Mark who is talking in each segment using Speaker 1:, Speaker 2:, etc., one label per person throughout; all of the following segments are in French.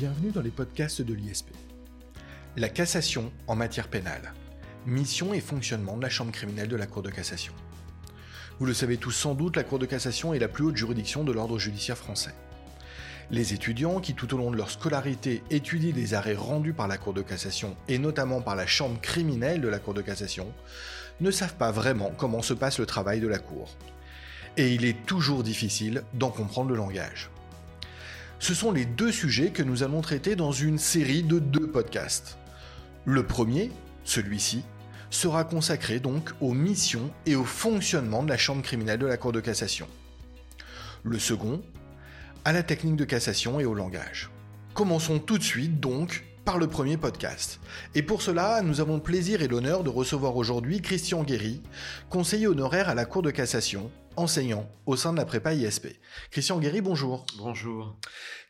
Speaker 1: Bienvenue dans les podcasts de l'ISP. La cassation en matière pénale. Mission et fonctionnement de la Chambre criminelle de la Cour de cassation. Vous le savez tous sans doute, la Cour de cassation est la plus haute juridiction de l'ordre judiciaire français. Les étudiants qui tout au long de leur scolarité étudient les arrêts rendus par la Cour de cassation et notamment par la Chambre criminelle de la Cour de cassation ne savent pas vraiment comment se passe le travail de la Cour. Et il est toujours difficile d'en comprendre le langage. Ce sont les deux sujets que nous allons traiter dans une série de deux podcasts. Le premier, celui-ci, sera consacré donc aux missions et au fonctionnement de la Chambre criminelle de la Cour de cassation. Le second, à la technique de cassation et au langage. Commençons tout de suite donc par le premier podcast. Et pour cela, nous avons le plaisir et l'honneur de recevoir aujourd'hui Christian Guéry, conseiller honoraire à la Cour de cassation, enseignant au sein de la prépa ISP. Christian Guéry, bonjour.
Speaker 2: Bonjour.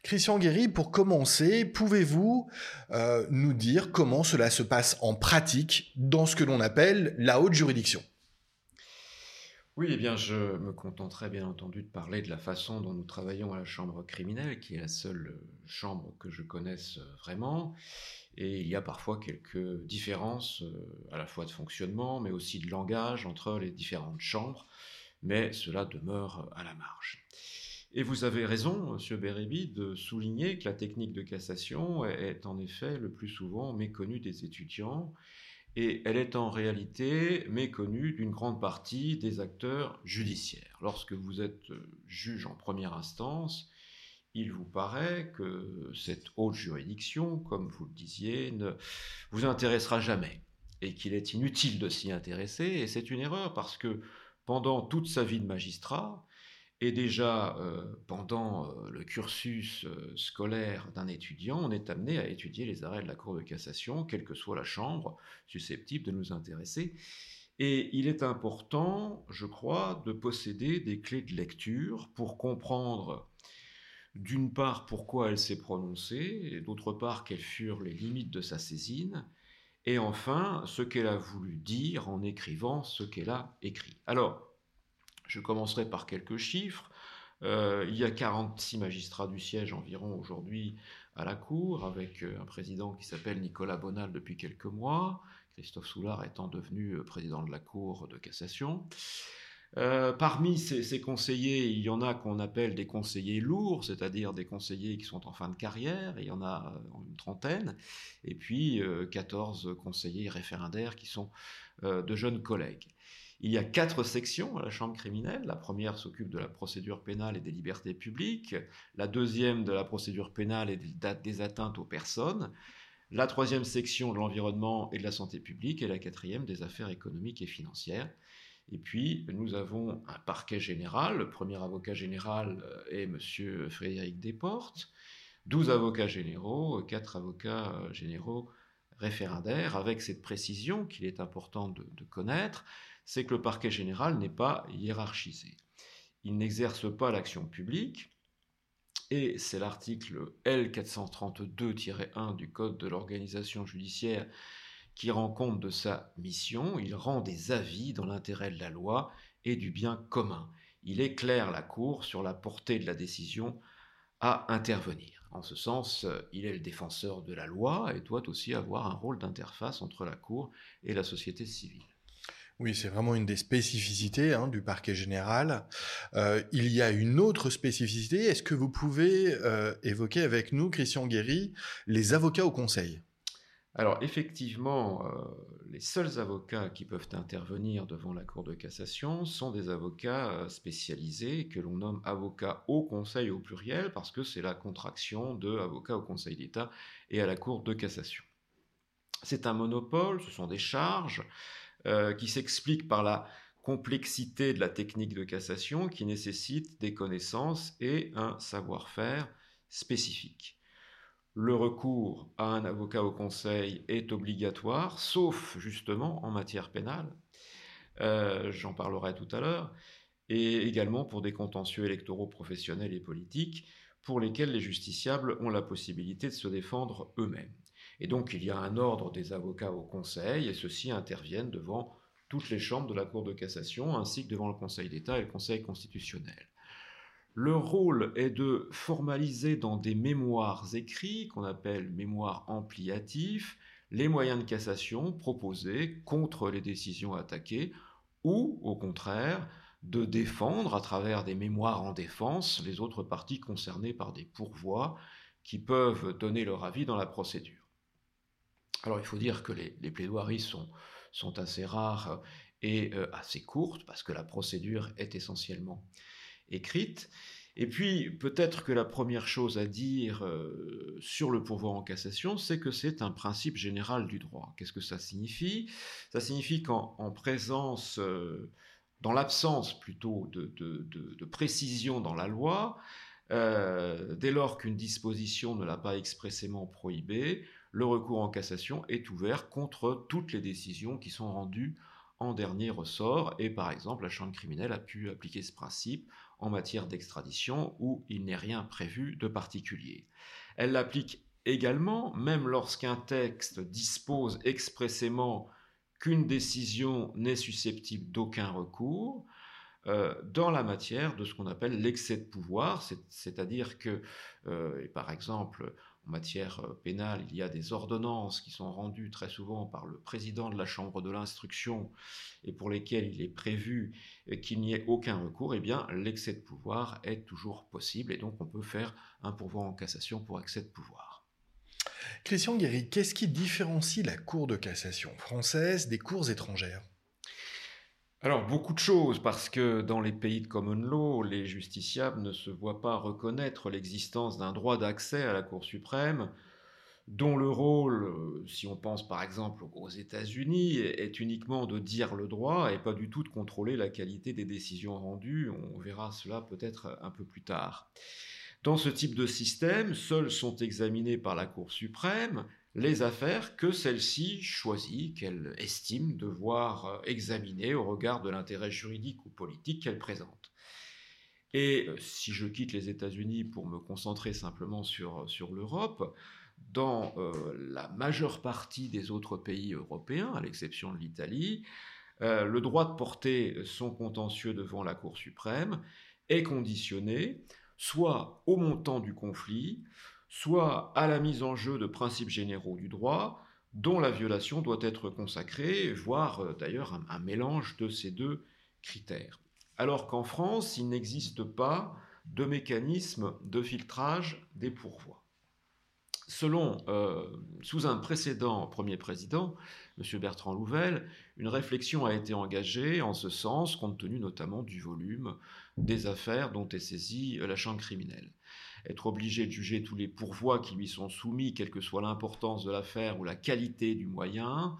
Speaker 1: Christian Guéry, pour commencer, pouvez-vous euh, nous dire comment cela se passe en pratique dans ce que l'on appelle la haute juridiction?
Speaker 2: Oui, eh bien, je me contenterai bien entendu de parler de la façon dont nous travaillons à la chambre criminelle, qui est la seule euh, chambre que je connaisse euh, vraiment. Et il y a parfois quelques différences, à la fois de fonctionnement, mais aussi de langage entre les différentes chambres, mais cela demeure à la marge. Et vous avez raison, Monsieur Bérébi, de souligner que la technique de cassation est en effet le plus souvent méconnue des étudiants et elle est en réalité méconnue d'une grande partie des acteurs judiciaires. Lorsque vous êtes juge en première instance, il vous paraît que cette haute juridiction, comme vous le disiez, ne vous intéressera jamais et qu'il est inutile de s'y intéresser, et c'est une erreur parce que pendant toute sa vie de magistrat, et déjà, euh, pendant euh, le cursus euh, scolaire d'un étudiant, on est amené à étudier les arrêts de la Cour de cassation, quelle que soit la chambre susceptible de nous intéresser. Et il est important, je crois, de posséder des clés de lecture pour comprendre, d'une part, pourquoi elle s'est prononcée, et d'autre part, quelles furent les limites de sa saisine, et enfin, ce qu'elle a voulu dire en écrivant ce qu'elle a écrit. Alors, je commencerai par quelques chiffres. Euh, il y a 46 magistrats du siège environ aujourd'hui à la Cour, avec euh, un président qui s'appelle Nicolas Bonal depuis quelques mois, Christophe Soulard étant devenu euh, président de la Cour de cassation. Parmi ces, conseillers, il y en a qu'on appelle des conseillers lourds, c'est-à-dire des conseillers qui sont en fin de carrière, il y en a une trentaine, et puis 14 conseillers référendaires qui sont de jeunes collègues. Il y a quatre sections à la Chambre criminelle. La première s'occupe de la procédure pénale et des libertés publiques. La deuxième de la procédure pénale et des atteintes aux personnes. La troisième section de l'environnement et de la santé publique. Et la quatrième des affaires économiques et financières. Et puis, nous avons un parquet général. Le premier avocat général euh, est M. Frédéric Desportes. 12 avocats généraux, quatre avocats euh, généraux référendaires, avec cette précision qu'il est important de connaître c'est que le parquet général n'est pas hiérarchisé. Il n'exerce pas l'action publique, et c'est l'article L432-1 du Code de l'organisation judiciaire qui rend compte de sa mission, il rend des avis dans l'intérêt de la loi et du bien commun. Il éclaire la Cour sur la portée de la décision à intervenir. En ce sens, il est le défenseur de la loi et doit aussi avoir un rôle d'interface entre la Cour et la société civile.
Speaker 1: Oui, c'est vraiment une des spécificités hein, du parquet général. Euh, il y a une autre spécificité. Est-ce que vous pouvez euh, évoquer avec nous, Christian Guéry, les avocats au conseil?
Speaker 2: Alors effectivement, euh, les seuls avocats qui peuvent intervenir devant la Cour de cassation sont des avocats spécialisés que l'on nomme avocats au conseil au pluriel parce que c'est la contraction de avocats au conseil d'État et à la Cour de cassation. C'est un monopole, ce sont des charges. Euh, qui s'explique par la complexité de la technique de cassation qui nécessite des connaissances et un savoir-faire spécifique. Le recours à un avocat au conseil est obligatoire, sauf justement en matière pénale, euh, j'en parlerai tout à l'heure, et également pour des contentieux électoraux professionnels et politiques pour lesquels les justiciables ont la possibilité de se défendre eux-mêmes. Et donc il y a un ordre des avocats au Conseil, et ceux-ci interviennent devant toutes les chambres de la Cour de cassation, ainsi que devant le Conseil d'État et le Conseil constitutionnel. Leur rôle est de formaliser dans des mémoires écrits, qu'on appelle mémoires ampliatifs, les moyens de cassation proposés contre les décisions attaquées, ou, au contraire, de défendre à travers des mémoires en défense les autres parties concernées par des pourvois qui peuvent donner leur avis dans la procédure. Alors il faut dire que les, plaidoiries sont, sont, assez rares et euh, assez courtes parce que la procédure est essentiellement écrite. Et puis peut-être que la première chose à dire euh, sur le pourvoi en cassation, c'est que c'est un principe général du droit. Qu'est-ce que ça signifie? Ça signifie qu'en présence euh, dans l'absence plutôt de, précision dans la loi, euh, dès lors qu'une disposition ne l'a pas expressément prohibé, le recours en cassation est ouvert contre toutes les décisions qui sont rendues en dernier ressort, et par exemple la Chambre criminelle a pu appliquer ce principe en matière d'extradition où il n'est rien prévu de particulier. Elle l'applique également, même lorsqu'un texte dispose expressément qu'une décision n'est susceptible d'aucun recours euh, dans la matière de ce qu'on appelle l'excès de pouvoir, c'est-à-dire que, euh, par exemple, en matière euh, pénale, il y a des ordonnances qui sont rendues très souvent par le président de la Chambre de l'instruction et pour lesquelles il est prévu qu'il n'y ait aucun recours, eh bien l'excès de pouvoir est toujours possible et donc on peut faire un pourvoi en cassation pour excès de pouvoir.
Speaker 1: Christian Guéry, qu'est-ce qui différencie la Cour de cassation française des cours étrangères?
Speaker 2: Alors, beaucoup de choses, parce que dans les pays de common law, les justiciables ne se voient pas reconnaître l'existence d'un droit d'accès à la Cour suprême, dont le rôle, euh, si on pense par exemple aux États-Unis, est uniquement de dire le droit et pas du tout de contrôler la qualité des décisions rendues. On verra cela peut-être un peu plus tard. Dans ce type de système, seules sont examinées par la Cour suprême les affaires que celle-ci choisit, qu'elle estime devoir euh, examiner au regard de l'intérêt juridique ou politique qu'elle présente. Et euh, si je quitte les États-Unis pour me concentrer simplement sur, sur l'Europe, dans euh, la majeure partie des autres pays européens, à l'exception de l'Italie, le droit de porter son contentieux devant la Cour suprême est conditionné soit au montant du conflit, soit à la mise en jeu de principes généraux du droit, dont la violation doit être consacrée, voire euh, d'ailleurs un, mélange de ces deux critères. Alors qu'en France, il n'existe pas de mécanisme de filtrage des pourvois. Euh, sous un précédent premier président, M. Bertrand Louvel, une réflexion a été engagée en ce sens, compte tenu notamment du volume des affaires dont est saisie la chambre criminelle. Être obligé de juger tous les pourvois qui lui sont soumis, quelle que soit l'importance de l'affaire ou la qualité du moyen,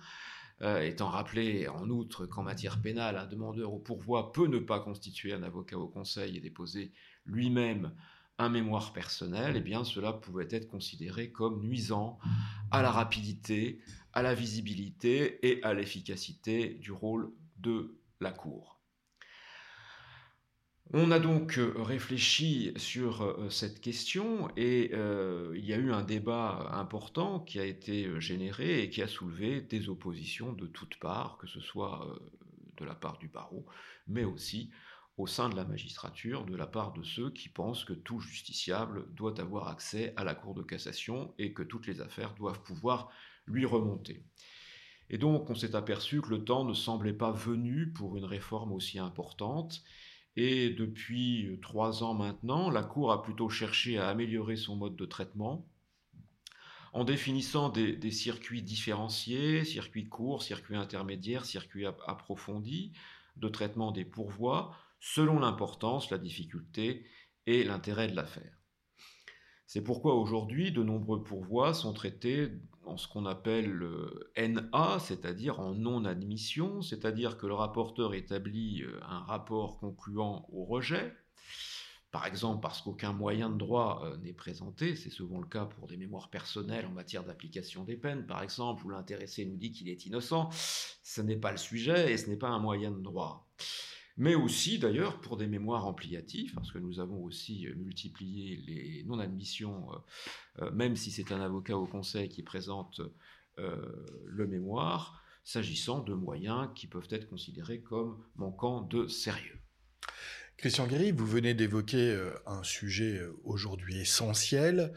Speaker 2: euh, étant rappelé en outre qu'en matière pénale, un demandeur au pourvoi peut ne pas constituer un avocat au conseil et déposer lui-même un mémoire personnel, eh bien cela pouvait être considéré comme nuisant à la rapidité, à la visibilité et à l'efficacité du rôle de la Cour. On a donc euh, réfléchi sur euh, cette question et euh, il y a eu un débat important qui a été généré et qui a soulevé des oppositions de toutes parts, que ce soit de la part du barreau, mais aussi au sein de la magistrature, de la part de ceux qui pensent que tout justiciable doit avoir accès à la Cour de cassation et que toutes les affaires doivent pouvoir lui remonter. Et donc on s'est aperçu que le temps ne semblait pas venu pour une réforme aussi importante, et depuis euh, trois ans maintenant, la Cour a plutôt cherché à améliorer son mode de traitement en définissant des, circuits différenciés, circuits courts, circuits intermédiaires, circuits approfondis de traitement des pourvois, selon l'importance, la difficulté et l'intérêt de l'affaire. C'est pourquoi aujourd'hui, de nombreux pourvois sont traités en ce qu'on appelle le NA, c'est-à-dire en non-admission, c'est-à-dire que le rapporteur établit euh, un rapport concluant au rejet, par exemple parce qu'aucun moyen de droit euh, n'est présenté, c'est souvent le cas pour des mémoires personnelles en matière d'application des peines, par exemple, où l'intéressé nous dit qu'il est innocent, ce n'est pas le sujet et ce n'est pas un moyen de droit mais aussi d'ailleurs pour des mémoires ampliatives, parce que nous avons aussi euh, multiplié les non-admissions, euh, euh, même si c'est un avocat au conseil qui présente le mémoire, s'agissant de moyens qui peuvent être considérés comme manquant de sérieux.
Speaker 1: Christian Guéry, vous venez d'évoquer un sujet aujourd'hui essentiel,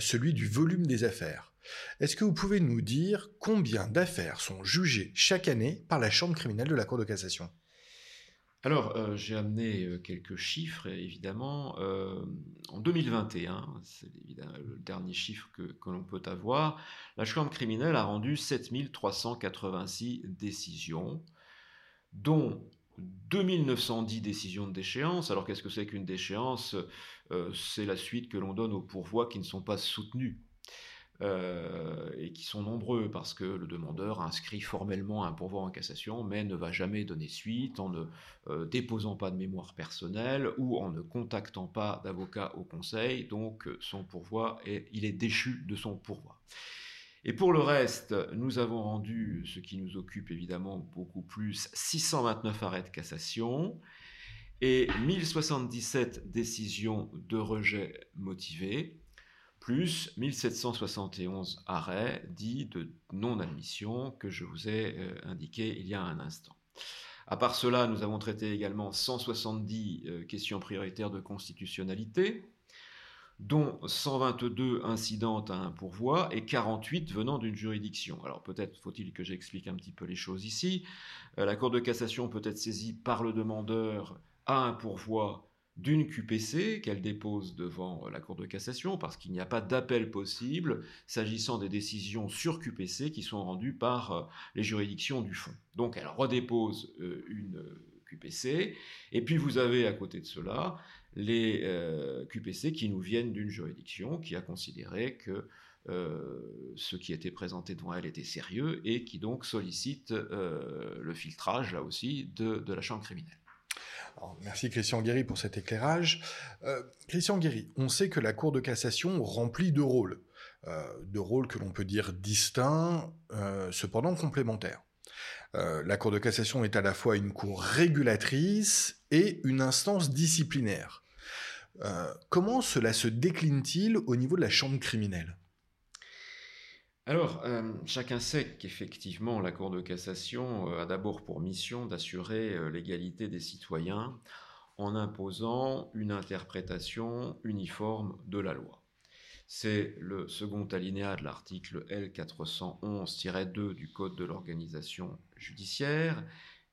Speaker 1: celui du volume des affaires. Est-ce que vous pouvez nous dire combien d'affaires sont jugées chaque année par la Chambre criminelle de la Cour de cassation?
Speaker 2: Alors, j'ai amené quelques chiffres, évidemment. en 2021, c'est le dernier chiffre que, l'on peut avoir, la Chambre criminelle a rendu 7386 décisions, dont 2910 décisions de déchéance. Alors qu'est-ce que c'est qu'une déchéance? Euh, C'est la suite que l'on donne aux pourvois qui ne sont pas soutenus. Euh, et qui sont nombreux parce que le demandeur inscrit formellement un pourvoi en cassation mais ne va jamais donner suite en ne euh, déposant pas de mémoire personnelle ou en ne contactant pas d'avocat au conseil, donc son pourvoi est, il est déchu de son pourvoi. Et pour le reste, nous avons rendu, ce qui nous occupe évidemment beaucoup plus, 629 arrêts de cassation et 1077 décisions de rejet motivées, plus 1771 arrêts dits de non-admission que je vous ai euh, indiqués il y a un instant. À part cela, nous avons traité également 170 euh, questions prioritaires de constitutionnalité, dont 122 incidentes à un pourvoi et 48 venant d'une juridiction. Alors peut-être faut-il que j'explique un petit peu les choses ici. Euh, la Cour de cassation peut être saisie par le demandeur à un pourvoi d'une QPC qu'elle dépose devant euh, la Cour de cassation parce qu'il n'y a pas d'appel possible s'agissant des décisions sur QPC qui sont rendues par euh, les juridictions du fond. Donc elle redépose une QPC et puis vous avez à côté de cela les euh, QPC qui nous viennent d'une juridiction qui a considéré que euh, ce qui était présenté devant elle était sérieux et qui donc sollicite euh, le filtrage, là aussi, de, la Chambre criminelle.
Speaker 1: Merci Christian Guéry pour cet éclairage. Christian Guéry, on sait que la Cour de cassation remplit deux rôles, deux rôles que l'on peut dire distincts, cependant complémentaires. la Cour de cassation est à la fois une cour régulatrice et une instance disciplinaire. Euh, comment cela se décline-t-il au niveau de la chambre criminelle?
Speaker 2: Alors, euh, chacun sait qu'effectivement, la Cour de cassation euh, a d'abord pour mission d'assurer l'égalité des citoyens en imposant une interprétation uniforme de la loi. C'est le second alinéa de l'article L411-2 du Code de l'organisation judiciaire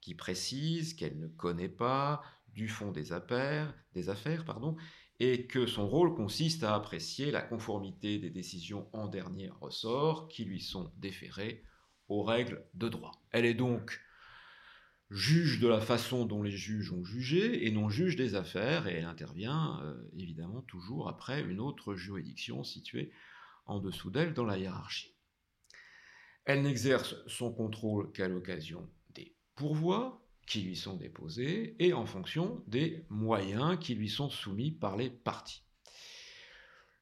Speaker 2: qui précise qu'elle ne connaît pas du fond des affaires, des affaires pardon, et que son rôle consiste à apprécier la conformité des décisions en dernier ressort qui lui sont déférées aux règles de droit. Elle est donc juge de la façon dont les juges ont jugé et non juge des affaires, et elle intervient euh, évidemment toujours après une autre juridiction située en dessous d'elle dans la hiérarchie. Elle n'exerce son contrôle qu'à l'occasion des pourvois, qui lui sont déposés et en fonction des moyens qui lui sont soumis par les parties.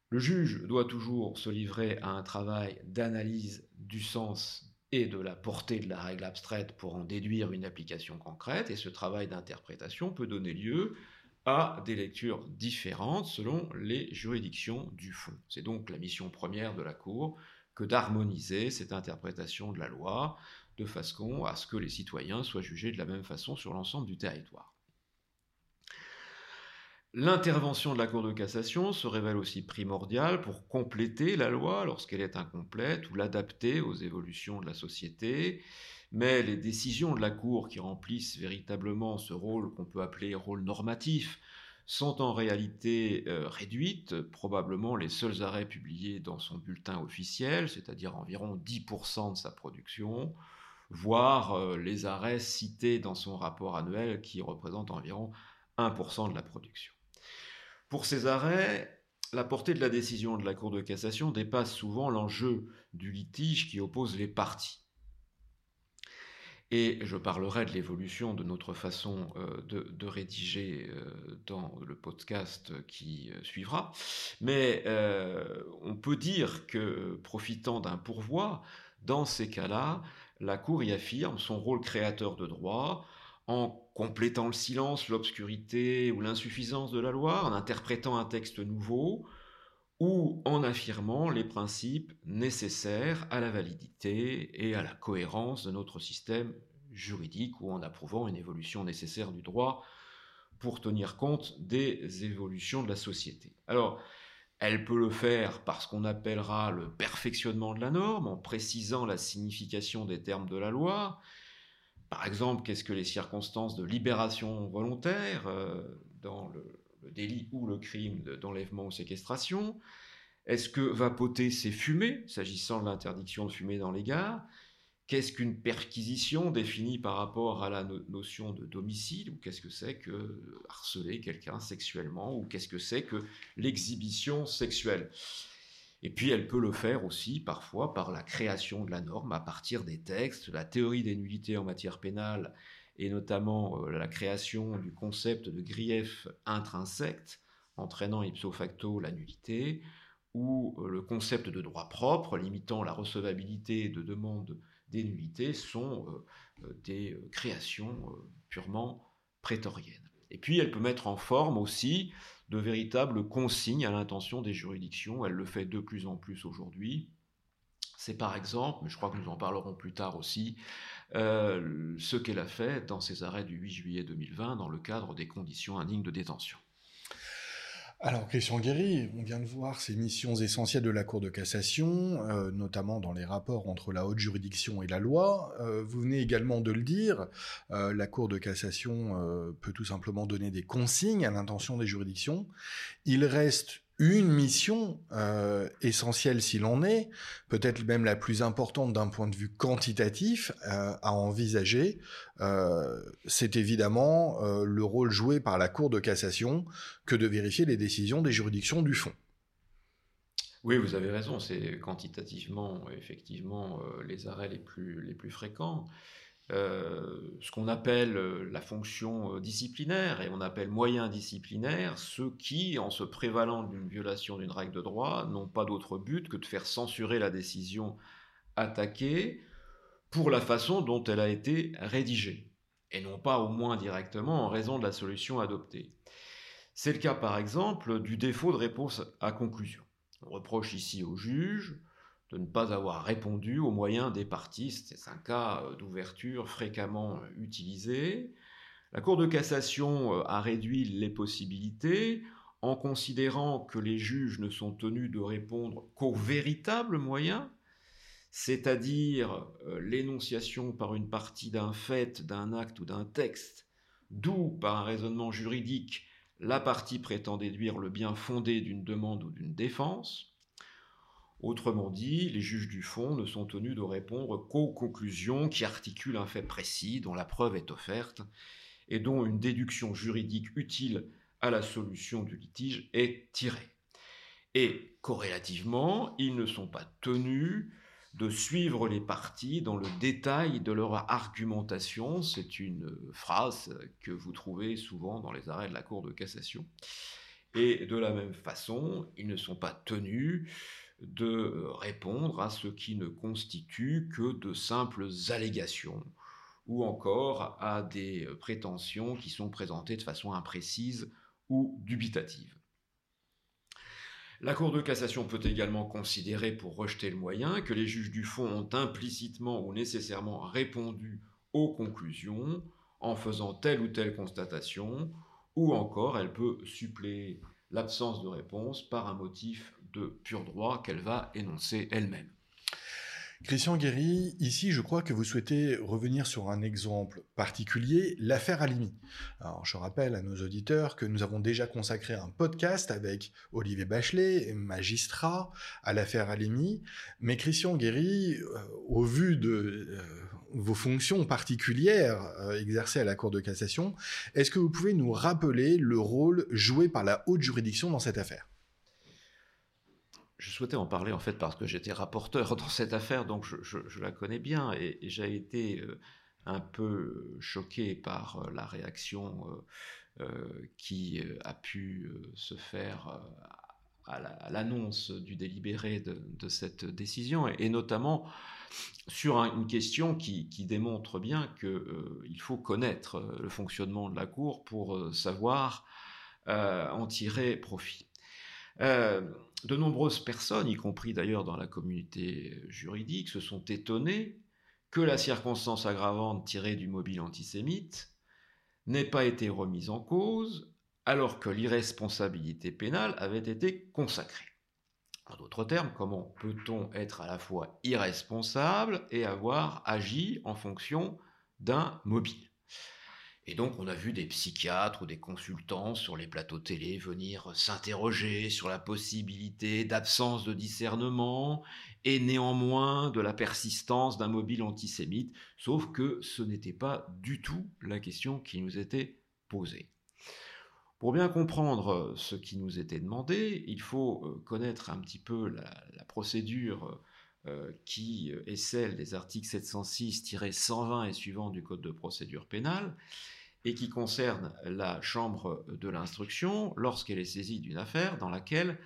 Speaker 2: Le juge doit toujours se livrer à un travail d'analyse du sens et de la portée de la règle abstraite pour en déduire une application concrète, et ce travail d'interprétation peut donner lieu à des lectures différentes selon les juridictions du fond. C'est donc la mission première de la Cour que d'harmoniser cette interprétation de la loi de façon à ce que les citoyens soient jugés de la même façon sur l'ensemble du territoire. L'intervention de la Cour de cassation se révèle aussi primordiale pour compléter la loi lorsqu'elle est incomplète ou l'adapter aux évolutions de la société, mais les décisions de la Cour qui remplissent véritablement ce rôle qu'on peut appeler rôle normatif sont en réalité euh, réduites, probablement les seuls arrêts publiés dans son bulletin officiel, c'est-à-dire environ 10% de sa production, voire euh, les arrêts cités dans son rapport annuel qui représentent environ 1% de la production. Pour ces arrêts, la portée de la décision de la Cour de cassation dépasse souvent l'enjeu du litige qui oppose les parties. Et je parlerai de l'évolution de notre façon euh, de, rédiger euh, dans le podcast qui suivra. Mais on peut dire que, profitant d'un pourvoi, dans ces cas-là, la Cour y affirme son rôle créateur de droit en complétant le silence, l'obscurité ou l'insuffisance de la loi, en interprétant un texte nouveau, ou en affirmant les principes nécessaires à la validité et à la cohérence de notre système juridique, ou en approuvant une évolution nécessaire du droit pour tenir compte des évolutions de la société. Alors, elle peut le faire par ce qu'on appellera le perfectionnement de la norme, en précisant la signification des termes de la loi. Par exemple, qu'est-ce que les circonstances de libération volontaire euh, dans le, délit ou le crime d'enlèvement ou séquestration? Est-ce que vapoter, c'est fumer, s'agissant de l'interdiction de fumer dans les gares Qu'est-ce qu'une perquisition définie par rapport à la notion de domicile Ou qu'est-ce que c'est que harceler quelqu'un sexuellement Ou qu'est-ce que c'est que l'exhibition sexuelle? Et puis elle peut le faire aussi parfois par la création de la norme à partir des textes, la théorie des nullités en matière pénale et notamment euh, la création du concept de grief intrinsèque entraînant ipso facto la nullité, ou euh, le concept de droit propre limitant la recevabilité de demandes des sont euh, euh, des euh, créations purement prétoriennes. Et puis elle peut mettre en forme aussi de véritables consignes à l'intention des juridictions. Elle le fait de plus en plus aujourd'hui. C'est par exemple, mais je crois que nous en parlerons plus tard aussi, ce qu'elle a fait dans ses arrêts du 8 juillet 2020 dans le cadre des conditions indignes de détention.
Speaker 1: Alors, Christian Guéry, on vient de voir ces missions essentielles de la Cour de cassation, euh, notamment dans les rapports entre la haute juridiction et la loi. Euh, vous venez également de le dire, euh, la Cour de cassation peut tout simplement donner des consignes à l'intention des juridictions. Il reste une mission euh, essentielle s'il en est, peut-être même la plus importante d'un point de vue quantitatif euh, à envisager, euh, c'est évidemment le rôle joué par la Cour de cassation que de vérifier les décisions des juridictions du fond.
Speaker 2: Oui, vous avez raison, c'est quantitativement effectivement les arrêts les plus fréquents. Euh, ce qu'on appelle euh, la fonction euh, disciplinaire et on appelle moyen disciplinaire ceux qui, en se prévalant d'une violation d'une règle de droit, n'ont pas d'autre but que de faire censurer la décision attaquée pour la façon dont elle a été rédigée, et non pas au moins directement en raison de la solution adoptée. C'est le cas par exemple du défaut de réponse à conclusion. On reproche ici au juge de ne pas avoir répondu aux moyens des parties. C'est un cas euh, d'ouverture fréquemment euh, utilisé. La Cour de cassation euh, a réduit les possibilités en considérant que les juges ne sont tenus de répondre qu'aux véritables moyens, c'est-à-dire l'énonciation par une partie d'un fait, d'un acte ou d'un texte, d'où, par un raisonnement juridique, la partie prétend déduire le bien fondé d'une demande ou d'une défense, Autrement dit, les juges du fond ne sont tenus de répondre qu'aux conclusions qui articulent un fait précis dont la preuve est offerte et dont une déduction juridique utile à la solution du litige est tirée. Et corrélativement, ils ne sont pas tenus de suivre les parties dans le détail de leur argumentation. C'est une phrase que vous trouvez souvent dans les arrêts de la Cour de cassation. Et de la même façon, ils ne sont pas tenus de répondre à ce qui ne constitue que de simples allégations ou encore à des prétentions qui sont présentées de façon imprécise ou dubitative. La Cour de cassation peut également considérer, pour rejeter le moyen, que les juges du fond ont implicitement ou nécessairement répondu aux conclusions en faisant telle ou telle constatation, ou encore elle peut suppléer l'absence de réponse par un motif de pur droit qu'elle va énoncer elle-même.
Speaker 1: Christian Guéry, ici, je crois que vous souhaitez revenir sur un exemple particulier, l'affaire Alimi. Alors, je rappelle à nos auditeurs que nous avons déjà consacré un podcast avec Olivier Bachelet, magistrat, à l'affaire Alimi. Mais Christian Guéry, euh, au vu de euh, vos fonctions particulières euh, exercées à la Cour de cassation, est-ce que vous pouvez nous rappeler le rôle joué par la haute juridiction dans cette affaire?
Speaker 2: Je souhaitais en parler en fait parce que j'étais rapporteur dans cette affaire, donc je, la connais bien et, j'ai été euh, un peu choqué par euh, la réaction euh, qui a pu se faire à l'annonce du délibéré de, cette décision et, notamment sur une question qui, démontre bien qu'il faut connaître le fonctionnement de la Cour pour savoir en tirer profit. Euh, de nombreuses personnes, y compris d'ailleurs dans la communauté juridique, se sont étonnées que la circonstance aggravante tirée du mobile antisémite n'ait pas été remise en cause alors que l'irresponsabilité pénale avait été consacrée. En d'autres termes, comment peut-on être à la fois irresponsable et avoir agi en fonction d'un mobile? Et donc on a vu des psychiatres ou des consultants sur les plateaux télé venir s'interroger sur la possibilité d'absence de discernement et néanmoins de la persistance d'un mobile antisémite, sauf que ce n'était pas du tout la question qui nous était posée. Pour bien comprendre ce qui nous était demandé, il faut euh, connaître un petit peu la, procédure euh, qui est celle des articles 706-120 et suivants du Code de procédure pénale, et qui concerne la chambre de l'instruction lorsqu'elle est saisie d'une affaire dans laquelle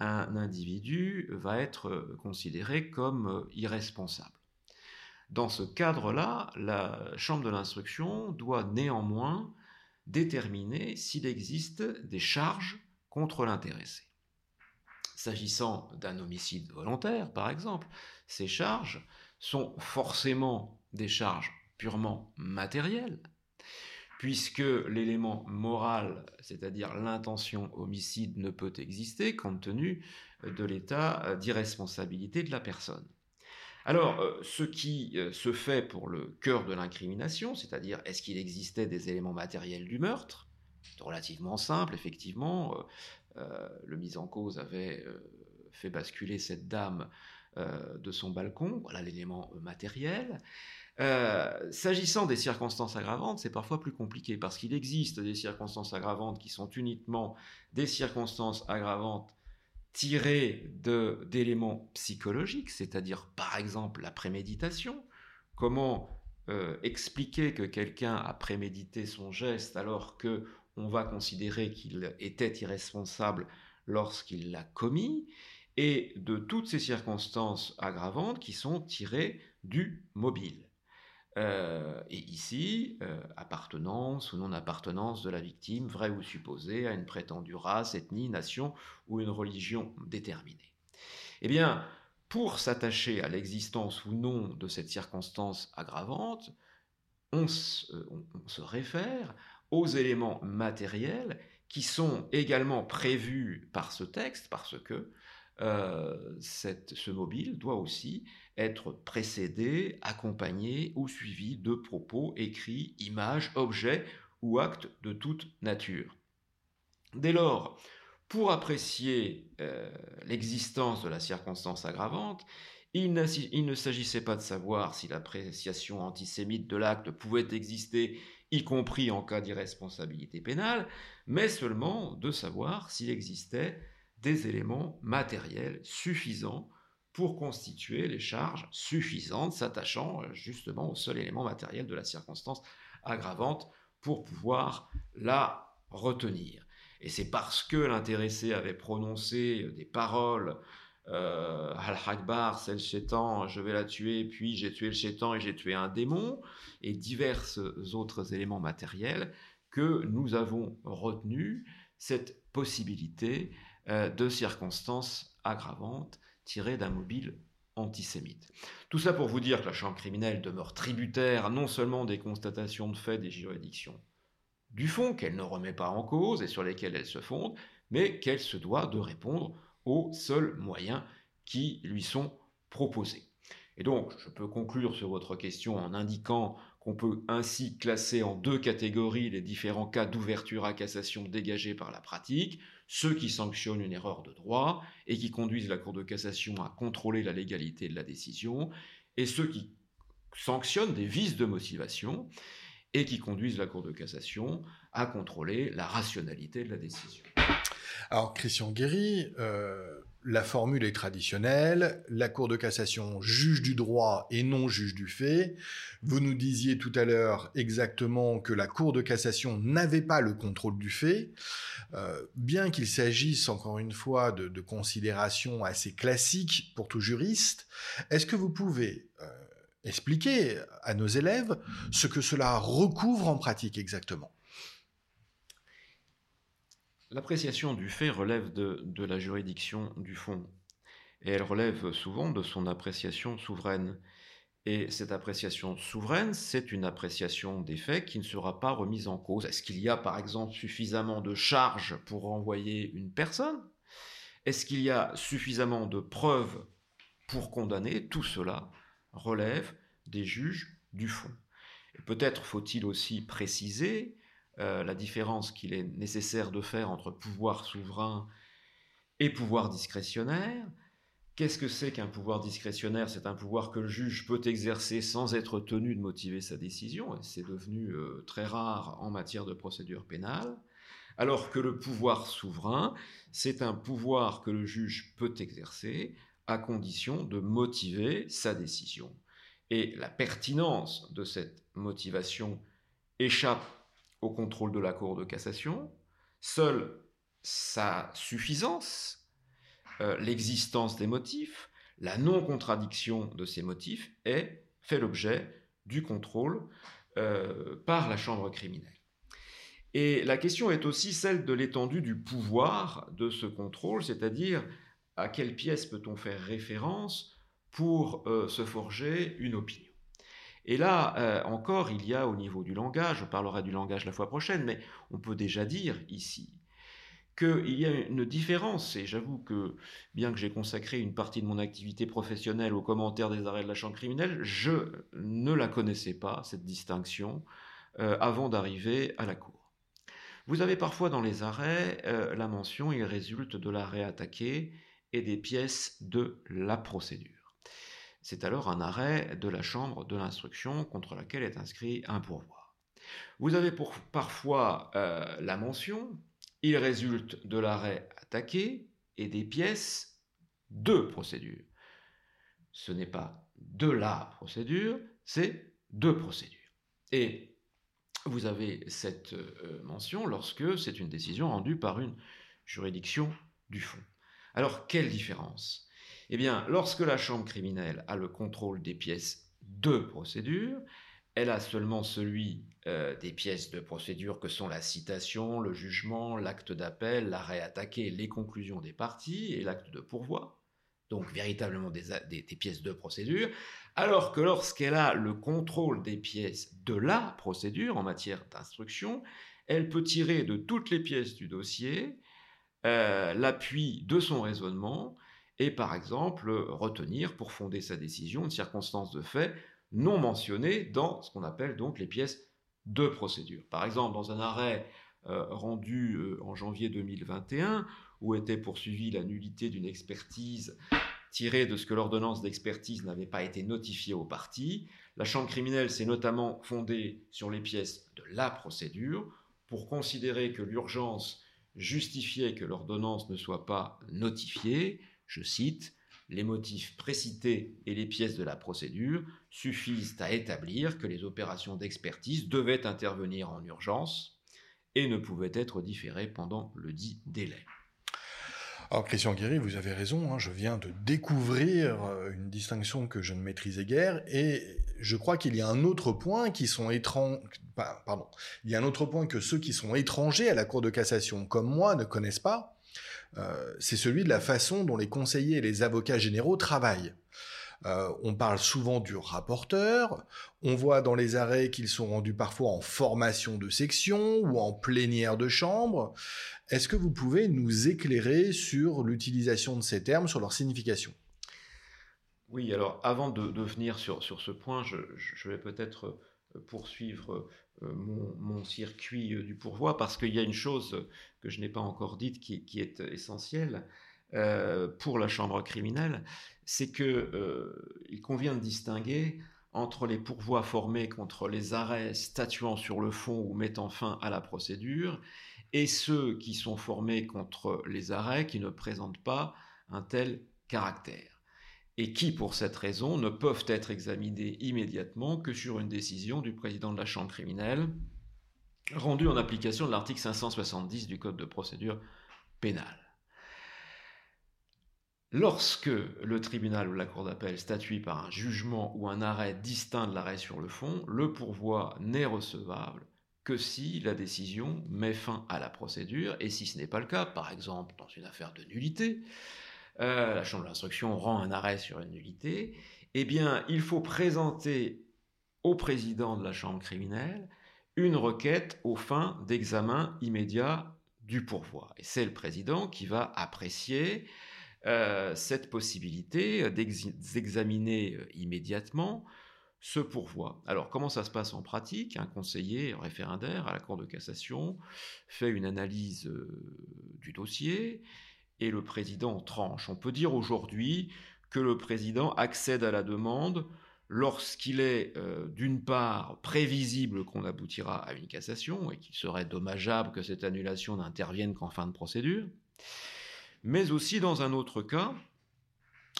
Speaker 2: un individu va être considéré comme irresponsable. Dans ce cadre-là, la chambre de l'instruction doit néanmoins déterminer s'il existe des charges contre l'intéressé. S'agissant d'un homicide volontaire, par exemple, ces charges sont forcément des charges purement matérielles, puisque l'élément moral, c'est-à-dire l'intention homicide, ne peut exister compte tenu de l'état d'irresponsabilité de la personne. Alors, euh, ce qui euh, se fait pour le cœur de l'incrimination, c'est-à-dire est-ce qu'il existait des éléments matériels du meurtre, relativement simple, effectivement. Euh, le mis en cause avait fait basculer cette dame de son balcon, voilà l'élément matériel. S'agissant des circonstances aggravantes, c'est parfois plus compliqué parce qu'il existe des circonstances aggravantes qui sont uniquement des circonstances aggravantes tiré d'éléments psychologiques, c'est-à-dire par exemple la préméditation. Comment euh, expliquer que quelqu'un a prémédité son geste alors que on va considérer qu'il était irresponsable lorsqu'il l'a commis, et de toutes ces circonstances aggravantes qui sont tirées du mobile. Euh, et ici, euh, appartenance ou non-appartenance de la victime, vraie ou supposée, à une prétendue race, ethnie, nation ou une religion déterminée. Eh bien, pour s'attacher à l'existence ou non de cette circonstance aggravante, on se, on se réfère aux éléments matériels qui sont également prévus par ce texte, parce que euh, ce mobile doit aussi être précédé, accompagné ou suivi de propos, écrits, images, objets ou actes de toute nature. Dès lors, pour apprécier euh, l'existence de la circonstance aggravante, il ne s'agissait pas de savoir si l'appréciation antisémite de l'acte pouvait exister, y compris en cas d'irresponsabilité pénale, mais seulement de savoir s'il existait des éléments matériels suffisants pour constituer les charges suffisantes s'attachant euh, justement au seul élément matériel de la circonstance aggravante pour pouvoir la retenir. Et c'est parce que l'intéressé avait prononcé des paroles euh, Al-Hakbar, c'est le chétan, je vais la tuer, puis j'ai tué le chétan et j'ai tué un démon, et divers autres éléments matériels, que nous avons retenu cette possibilité euh, de circonstances aggravantes tirées d'un mobile antisémite. Tout ça pour vous dire que la chambre criminelle demeure tributaire non seulement des constatations de fait des juridictions du fond, qu'elle ne remet pas en cause et sur lesquelles elle se fonde, mais qu'elle se doit de répondre aux seuls moyens qui lui sont proposés. Et donc, je peux conclure sur votre question en indiquant qu'on peut ainsi classer en deux catégories les différents cas d'ouverture à cassation dégagés par la pratique, ceux qui sanctionnent une erreur de droit et qui conduisent la Cour de cassation à contrôler la légalité de la décision, et ceux qui sanctionnent des vices de motivation et qui conduisent la Cour de cassation à contrôler la rationalité de la décision.
Speaker 1: Alors, Christian Guéry, euh, la formule est traditionnelle, la Cour de cassation juge du droit et non juge du fait. Vous nous disiez tout à l'heure exactement que la Cour de cassation n'avait pas le contrôle du fait, euh, bien qu'il s'agisse encore une fois de, considérations assez classiques pour tout juriste. Est-ce que vous pouvez euh, expliquer à nos élèves ce que cela recouvre en pratique exactement?
Speaker 2: L'appréciation du fait relève de, la juridiction du fond, et elle relève souvent de son appréciation souveraine. Et cette appréciation souveraine, c'est une appréciation des faits qui ne sera pas remise en cause. Est-ce qu'il y a par exemple suffisamment de charges pour renvoyer une personne? Est-ce qu'il y a suffisamment de preuves pour condamner? Tout cela relève des juges du fond. Peut-être faut-il aussi préciser euh, la différence qu'il est nécessaire de faire entre pouvoir souverain et pouvoir discrétionnaire. Qu'est-ce que c'est qu'un pouvoir discrétionnaire? C'est un pouvoir que le juge peut exercer sans être tenu de motiver sa décision, c'est devenu euh, très rare en matière de procédure pénale, alors que le pouvoir souverain, c'est un pouvoir que le juge peut exercer à condition de motiver sa décision. Et la pertinence de cette motivation échappe au contrôle de la Cour de cassation, seule sa suffisance euh, l'existence des motifs, la non-contradiction de ces motifs est fait l'objet du contrôle euh, par la chambre criminelle. Et la question est aussi celle de l'étendue du pouvoir de ce contrôle, c'est-à-dire à quelle pièce peut-on faire référence pour euh, se forger une opinion. Et là encore, il y a au niveau du langage, je parlerai du langage la fois prochaine, mais on peut déjà dire ici qu'il y a une différence, et j'avoue que bien que j'ai consacré une partie de mon activité professionnelle aux commentaires des arrêts de la Chambre criminelle, je ne la connaissais pas, cette distinction, euh, avant d'arriver à la Cour. Vous avez parfois dans les arrêts euh, la mention il résulte de l'arrêt attaqué et des pièces de la procédure. C'est alors un arrêt de la Chambre de l'instruction contre laquelle est inscrit un pourvoi. Vous avez parfois euh, la mention il résulte de l'arrêt attaqué et des pièces de procédure. Ce n'est pas de la procédure, c'est de procédure. Et vous avez cette euh, mention lorsque c'est une décision rendue par une juridiction du fond. Alors, quelle différence? Eh bien, lorsque la chambre criminelle a le contrôle des pièces de procédure, elle a seulement celui euh, des pièces de procédure que sont la citation, le jugement, l'acte d'appel, l'arrêt attaqué, les conclusions des parties et l'acte de pourvoi, donc véritablement des, pièces de procédure, alors que lorsqu'elle a le contrôle des pièces de la procédure en matière d'instruction, elle peut tirer de toutes les pièces du dossier euh, l'appui de son raisonnement et par exemple retenir pour fonder sa décision une circonstance de fait non mentionnées dans ce qu'on appelle donc les pièces de procédure. Par exemple, dans un arrêt euh, rendu euh, en janvier 2021, où était poursuivie la nullité d'une expertise tirée de ce que l'ordonnance d'expertise n'avait pas été notifiée aux parties, la Chambre criminelle s'est notamment fondée sur les pièces de la procédure pour considérer que l'urgence justifiait que l'ordonnance ne soit pas notifiée, je cite, les motifs précités et les pièces de la procédure suffisent à établir que les opérations d'expertise devaient intervenir en urgence et ne pouvaient être différées pendant le dit délai.
Speaker 1: Alors Christian Guéry, vous avez raison, hein, je viens de découvrir euh, une distinction que je ne maîtrisais guère, et je crois qu'il y a un autre point qui sont étrangers, pardon, il y a un autre point que ceux qui sont étrangers à la Cour de cassation comme moi ne connaissent pas, euh, c'est celui de la façon dont les conseillers et les avocats généraux travaillent. Euh, on parle souvent du rapporteur, on voit dans les arrêts qu'ils sont rendus parfois en formation de section ou en plénière de chambre. Est-ce que vous pouvez nous éclairer sur l'utilisation de ces termes, sur leur signification?
Speaker 2: Oui, alors avant de, venir sur, ce point, je vais peut-être poursuivre euh, mon, circuit euh, du pourvoi, parce qu'il y a une chose que je n'ai pas encore dite qui, est essentielle euh, pour la chambre criminelle, c'est qu'il convient de distinguer entre les pourvois formés contre les arrêts statuant sur le fond ou mettant fin à la procédure, et ceux qui sont formés contre les arrêts qui ne présentent pas un tel caractère et qui, pour cette raison, ne peuvent être examinés immédiatement que sur une décision du président de la Chambre criminelle, rendue en application de l'article 570 du Code de procédure pénale. Lorsque le tribunal ou la cour d'appel statue par un jugement ou un arrêt distinct de l'arrêt sur le fond, le pourvoi n'est recevable que si la décision met fin à la procédure, et si ce n'est pas le cas, par exemple dans une affaire de nullité, euh, la chambre d'instruction rend un arrêt sur une nullité, eh bien, il faut présenter au président de la Chambre criminelle une requête aux fins d'examen immédiat du pourvoi. C'est le président qui va apprécier euh, cette possibilité d'examiner euh, immédiatement ce pourvoi. Alors, comment ça se passe en pratique? Un conseiller référendaire à la Cour de cassation fait une analyse du dossier et le président tranche. On peut dire aujourd'hui que le président accède à la demande lorsqu'il est euh, d'une part prévisible qu'on aboutira à une cassation et qu'il serait dommageable que cette annulation n'intervienne qu'en fin de procédure, mais aussi dans un autre cas,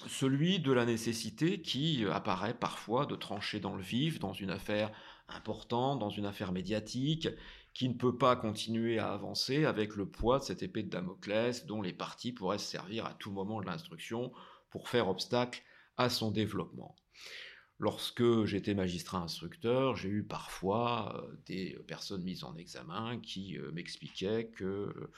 Speaker 2: celui de la nécessité qui apparaît parfois de trancher dans le vif dans une affaire importante, dans une affaire médiatique, qui ne peut pas continuer à avancer avec le poids de cette épée de Damoclès dont les parties pourraient se servir à tout moment de l'instruction pour faire obstacle à son développement. Lorsque j'étais magistrat instructeur, j'ai eu parfois euh, des personnes mises en examen qui euh, m'expliquaient qu'ils euh,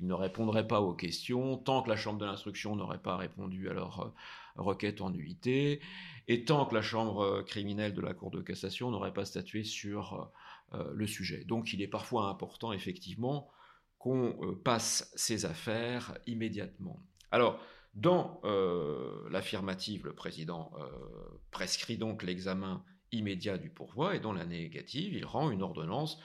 Speaker 2: ne répondraient pas aux questions tant que la chambre de l'instruction n'aurait pas répondu à leur requête en nullité et tant que la chambre criminelle de la Cour de cassation n'aurait pas statué sur le sujet. Donc il est parfois important effectivement qu'on passe ces affaires immédiatement. Alors, dans euh, l'affirmative, le président euh, prescrit donc l'examen immédiat du pourvoi et dans la négative, il rend une ordonnance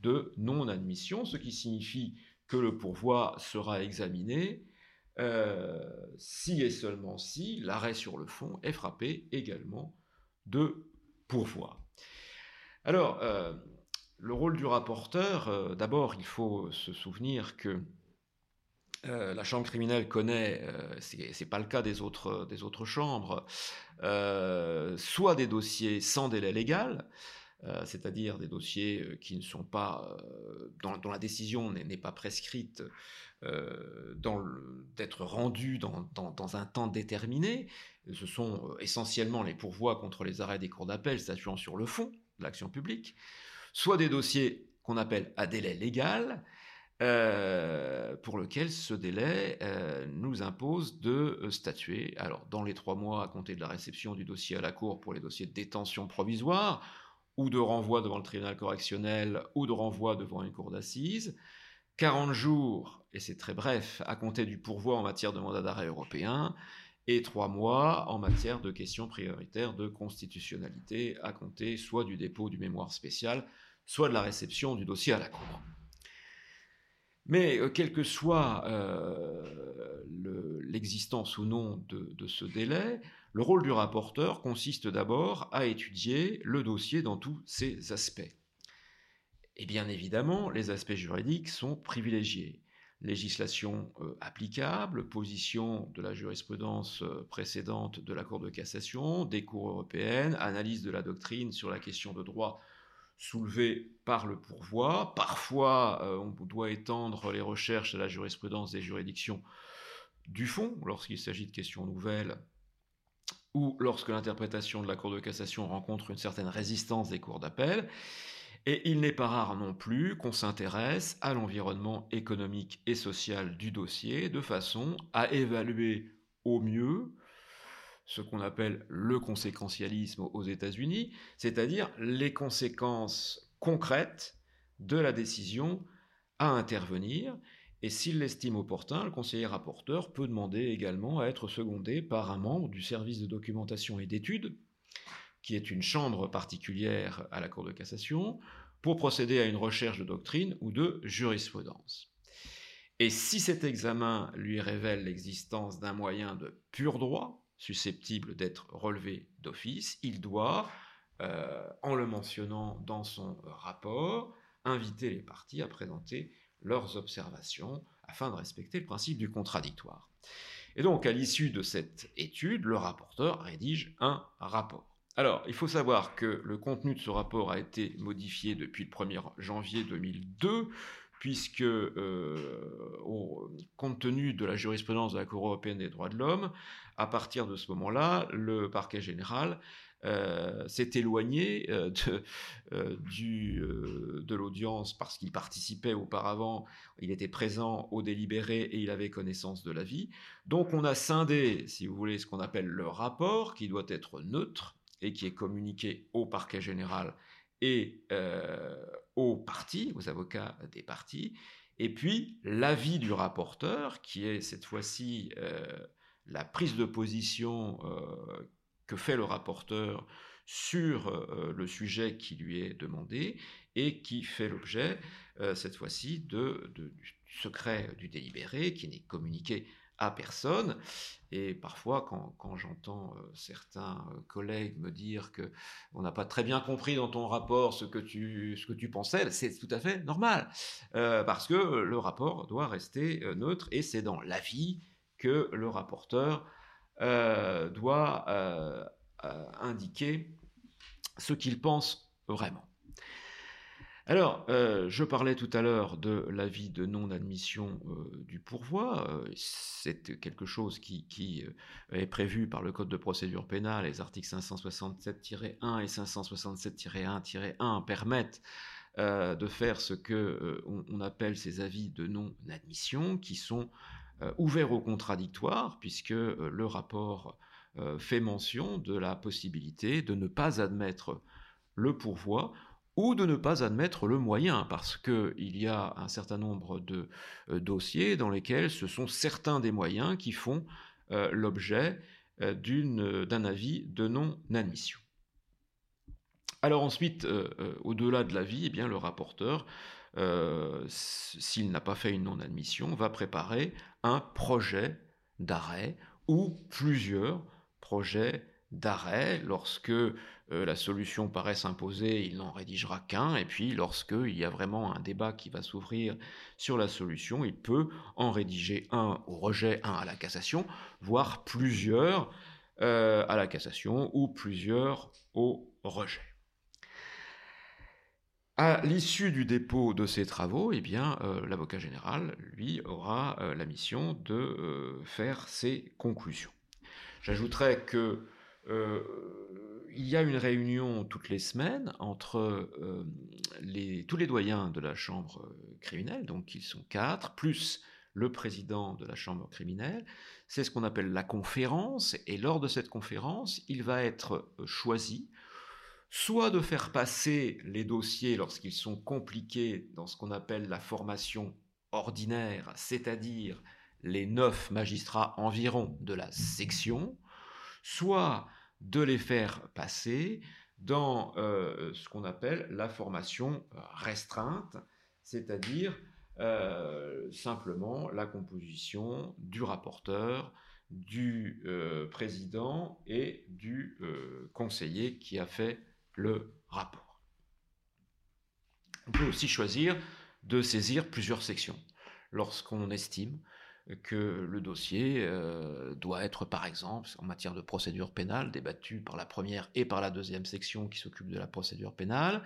Speaker 2: de non-admission, ce qui signifie que le pourvoi sera examiné euh, si et seulement si l'arrêt sur le fond est frappé également de pourvoi. Alors, le rôle du rapporteur, d'abord, il faut se souvenir que euh, la chambre criminelle connaît, euh, ce c'est pas le cas des autres, des autres chambres, euh, soit des dossiers sans délai légal, c'est-à-dire des dossiers qui ne sont pas, dont, la décision n'est pas prescrite d'être rendue dans, dans, un temps déterminé. Ce sont essentiellement les pourvois contre les arrêts des cours d'appel statuant sur le fond de l'action publique, soit des dossiers qu'on appelle à délai légal, euh, pour lequel ce délai euh, nous impose de euh, statuer. Alors, dans les trois mois à compter de la réception du dossier à la Cour pour les dossiers de détention provisoire, ou de renvoi devant le tribunal correctionnel, ou de renvoi devant une cour d'assises, 40 jours, et c'est très bref, à compter du pourvoi en matière de mandat d'arrêt européen, et trois mois en matière de questions prioritaires de constitutionnalité, à compter soit du dépôt du mémoire spécial, soit de la réception du dossier à la Cour. Mais euh, quelle que soit euh, l'existence ou non de, ce délai, le rôle du rapporteur consiste d'abord à étudier le dossier dans tous ses aspects. Et bien évidemment, les aspects juridiques sont privilégiés. Législation euh, applicable, position de la jurisprudence précédente de la Cour de cassation, des cours européennes, analyse de la doctrine sur la question de droit soulevé par le pourvoi. Parfois, euh, on doit étendre les recherches à la jurisprudence des juridictions du fond, lorsqu'il s'agit de questions nouvelles, ou lorsque l'interprétation de la Cour de cassation rencontre une certaine résistance des cours d'appel. Et il n'est pas rare non plus qu'on s'intéresse à l'environnement économique et social du dossier de façon à évaluer au mieux ce qu'on appelle le conséquentialisme aux États-Unis, c'est-à-dire les conséquences concrètes de la décision à intervenir. Et s'il l'estime opportun, le conseiller rapporteur peut demander également à être secondé par un membre du service de documentation et d'études, qui est une chambre particulière à la Cour de cassation, pour procéder à une recherche de doctrine ou de jurisprudence. Et si cet examen lui révèle l'existence d'un moyen de pur droit, susceptible d'être relevé d'office, il doit, euh, en le mentionnant dans son rapport, inviter les parties à présenter leurs observations afin de respecter le principe du contradictoire. Et donc, à l'issue de cette étude, le rapporteur rédige un rapport. Alors, il faut savoir que le contenu de ce rapport a été modifié depuis le 1er janvier 2002, puisque, euh, compte tenu de la jurisprudence de la Cour européenne des droits de l'homme, à partir de ce moment-là, le parquet général s'est éloigné de, de l'audience parce qu'il participait auparavant, il était présent au délibéré et il avait connaissance de la vie. Donc on a scindé, si vous voulez, ce qu'on appelle le rapport, qui doit être neutre et qui est communiqué au parquet général et aux partis, aux avocats des partis, et puis l'avis du rapporteur, qui est cette fois-ci la prise de position que fait le rapporteur sur le sujet qui lui est demandé et qui fait l'objet, cette fois-ci, du secret du délibéré, qui n'est communiqué personne. Et parfois, quand, j'entends certains collègues me dire que on n'a pas très bien compris dans ton rapport ce que tu, ce que tu pensais, c'est tout à fait normal, parce que le rapport doit rester neutre et c'est dans l'avis que le rapporteur doit indiquer ce qu'il pense vraiment. Alors, euh, je parlais tout à l'heure de l'avis de non-admission euh, du pourvoi. Euh, c'est quelque chose qui, est prévu par le Code de procédure pénale. Les articles 567-1 et 567-1-1 permettent de faire ce que on, appelle ces avis de non-admission, qui sont ouverts au contradictoire, puisque le rapport fait mention de la possibilité de ne pas admettre le pourvoi ou de ne pas admettre le moyen, parce qu'il y a un certain nombre de euh, dossiers dans lesquels ce sont certains des moyens qui font euh, l'objet euh, d'un avis de non-admission. Alors ensuite, au-delà de l'avis, eh le rapporteur, s'il n'a pas fait une non-admission, va préparer un projet d'arrêt ou plusieurs projets d'arrêt. Lorsque euh, la solution paraît s'imposer, il n'en rédigera qu'un, et puis lorsqu'il y a vraiment un débat qui va s'ouvrir sur la solution, il peut en rédiger un au rejet, un à la cassation, voire plusieurs euh, à la cassation ou plusieurs au rejet. À l'issue du dépôt de ces travaux, eh bien, euh, l'avocat général, lui, aura la mission de faire ses conclusions. J'ajouterais que euh, il y a une réunion toutes les semaines entre euh, tous les doyens de la chambre euh, criminelle, donc ils sont quatre, plus le président de la chambre criminelle. C'est ce qu'on appelle la conférence, et lors de cette conférence, il va être choisi soit de faire passer les dossiers lorsqu'ils sont compliqués dans ce qu'on appelle la formation ordinaire, c'est-à-dire les neuf magistrats environ de la section, soit de les faire passer dans euh, ce qu'on appelle la formation restreinte, c'est-à-dire euh, simplement la composition du rapporteur, du euh, président et du conseiller qui a fait le rapport. On peut aussi choisir de saisir plusieurs sections lorsqu'on estime que le dossier euh, doit être, par exemple, en matière de procédure pénale, débattu par la première et par la deuxième section qui s'occupe de la procédure pénale,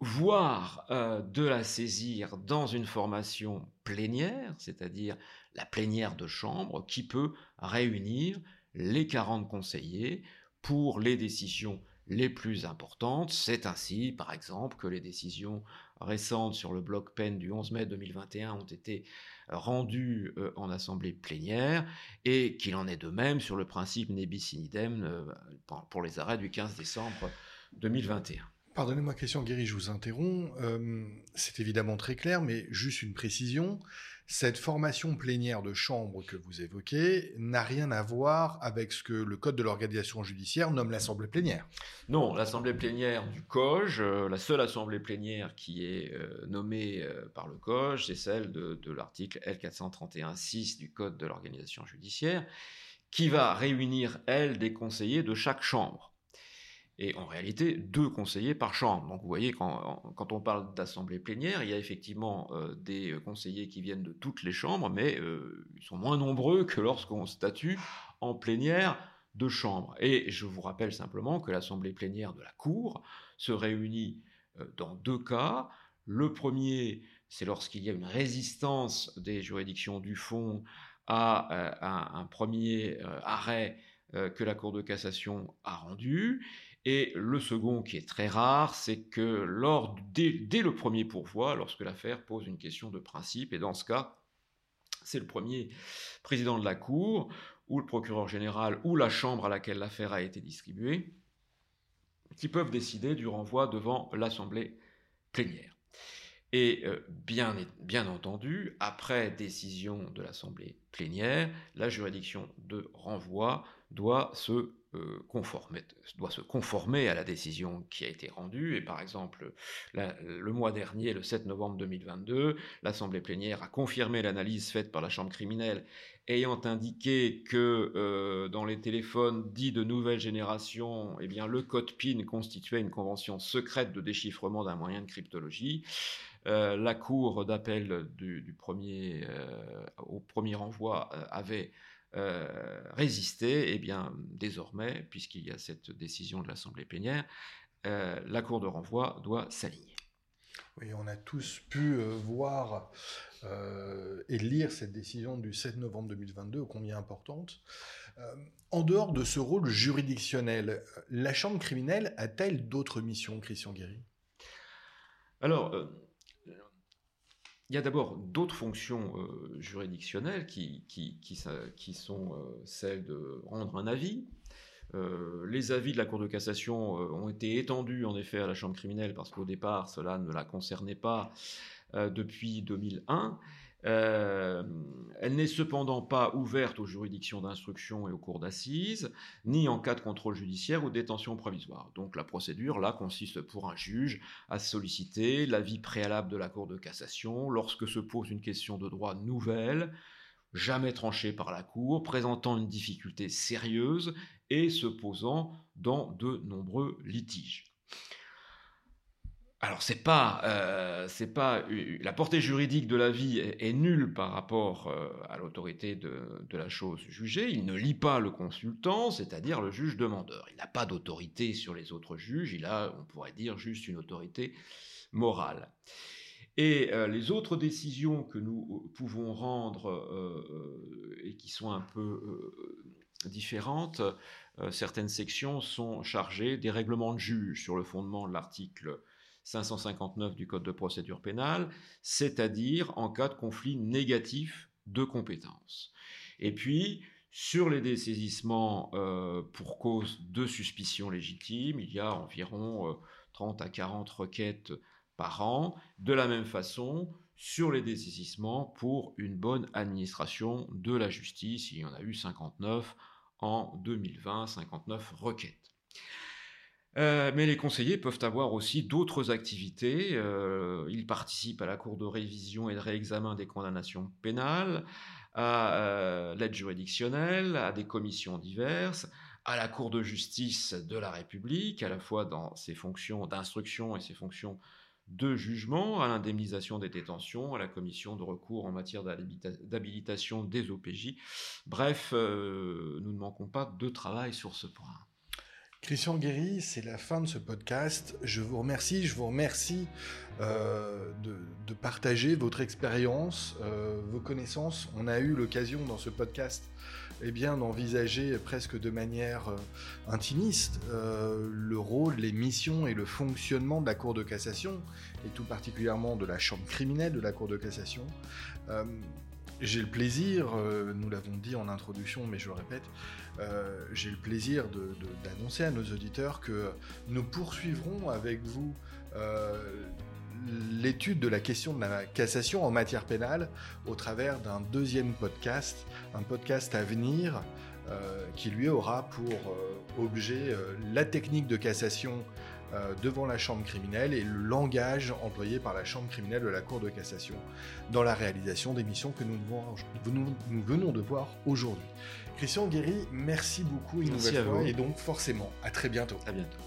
Speaker 2: voire euh, de la saisir dans une formation plénière, c'est-à-dire la plénière de chambre, qui peut réunir les 40 conseillers pour les décisions les plus importantes. C'est ainsi, par exemple, que les décisions récentes sur le bloc peine du 11 mai 2021 ont été rendu euh, en assemblée plénière et qu'il en est de même sur le principe nebis in idem euh, pour les arrêts du 15 décembre 2021.
Speaker 1: Pardonnez-moi, question Guéry, je vous interromps. Euh, c'est évidemment très clair, mais juste une précision. Cette formation plénière de chambre que vous évoquez n'a rien à voir avec ce que le Code de l'organisation judiciaire nomme l'Assemblée plénière.
Speaker 2: Non, l'Assemblée plénière du COGE, euh, la seule Assemblée plénière qui est euh, nommée euh, par le COGE, c'est celle de, de l'article L431-6 du Code de l'organisation judiciaire, qui va réunir, elle, des conseillers de chaque chambre et en réalité deux conseillers par chambre. Donc vous voyez, quand, on parle d'assemblée plénière, il y a effectivement euh, des conseillers qui viennent de toutes les chambres, mais euh, ils sont moins nombreux que lorsqu'on statue en plénière de chambre. Et je vous rappelle simplement que l'assemblée plénière de la Cour se réunit euh, dans deux cas. Le premier, c'est lorsqu'il y a une résistance des juridictions du fond à un, premier arrêt que la Cour de cassation a rendu. Et le second, qui est très rare, c'est que dès, le premier pourvoi, lorsque l'affaire pose une question de principe, et dans ce cas, c'est le premier président de la Cour, ou le procureur général, ou la chambre à laquelle l'affaire a été distribuée, qui peuvent décider du renvoi devant l'Assemblée plénière. Et euh, bien, bien entendu, après décision de l'Assemblée plénière, la juridiction de renvoi doit se euh, conformer, doit se conformer à la décision qui a été rendue. Et par exemple, le mois dernier, le 7 novembre 2022, l'Assemblée plénière a confirmé l'analyse faite par la Chambre criminelle ayant indiqué que euh, dans les téléphones dits de nouvelle génération, eh bien, le code PIN constituait une convention secrète de déchiffrement d'un moyen de cryptologie. Euh, la Cour d'appel du, premier, au premier envoi avait euh, résister, eh bien désormais, puisqu'il y a cette décision de l'Assemblée plénière, euh, la Cour de renvoi doit s'aligner.
Speaker 1: Oui, on a tous pu euh, voir et lire cette décision du 7 novembre 2022, combien importante. en dehors de ce rôle juridictionnel, la Chambre criminelle a-t-elle d'autres missions, Christian Guéry?
Speaker 2: Alors, il y a d'abord d'autres fonctions euh, juridictionnelles qui, sont euh, celles de rendre un avis. Euh, les avis de la Cour de cassation ont été étendus en effet à la Chambre criminelle parce qu'au départ cela ne la concernait pas depuis 2001. Euh, elle n'est cependant pas ouverte aux juridictions d'instruction et aux cours d'assises, ni en cas de contrôle judiciaire ou détention provisoire. Donc la procédure, là, consiste pour un juge à solliciter l'avis préalable de la Cour de cassation lorsque se pose une question de droit nouvelle, jamais tranchée par la Cour, présentant une difficulté sérieuse et se posant dans de nombreux litiges. Alors c'est pas, euh, pas la portée juridique de l'avis est, est nulle par rapport euh, à l'autorité de, la chose jugée. Il ne lit pas le consultant, c'est-à-dire le juge demandeur. Il n'a pas d'autorité sur les autres juges. Il a, on pourrait dire, juste une autorité morale. Et euh, les autres décisions que nous pouvons rendre et qui sont un peu différentes, certaines sections sont chargées des règlements de juge sur le fondement de l'article 559 du Code de procédure pénale, c'est-à-dire en cas de conflit négatif de compétences. Et puis, sur les dessaisissements euh, pour cause de suspicion légitime, il y a environ 30 euh, à 40 requêtes par an. De la même façon, sur les dessaisissements pour une bonne administration de la justice, il y en a eu 59 en 2020, 59 requêtes. Euh, mais les conseillers peuvent avoir aussi d'autres activités. Euh, ils participent à la cour de révision et de réexamen des condamnations pénales, à euh, l'aide juridictionnelle, à des commissions diverses, à la cour de justice de la République, à la fois dans ses fonctions d'instruction et ses fonctions de jugement, à l'indemnisation des détentions, à la commission de recours en matière d'habilitation des OPJ. Bref, nous ne manquons pas de travail sur ce point.
Speaker 1: Christian Guéry, c'est la fin de ce podcast. Je vous remercie, je vous remercie euh, de, partager votre expérience, euh, vos connaissances. On a eu l'occasion dans ce podcast eh bien, d'envisager presque de manière euh, intimiste le rôle, les missions et le fonctionnement de la Cour de cassation, et tout particulièrement de la Chambre criminelle de la Cour de cassation. J'ai le plaisir, nous l'avons dit en introduction, mais je le répète, euh, j'ai le plaisir d'annoncer à nos auditeurs que nous poursuivrons avec vous euh, l'étude de la question de la cassation en matière pénale au travers d'un deuxième podcast, un podcast à venir euh, qui lui aura pour objet la technique de cassation devant la chambre criminelle et le langage employé par la chambre criminelle de la Cour de cassation dans la réalisation des missions que nous venons de voir aujourd'hui. Christian Guéry, merci beaucoup une nouvelle fois et donc forcément à très bientôt.
Speaker 2: À bientôt.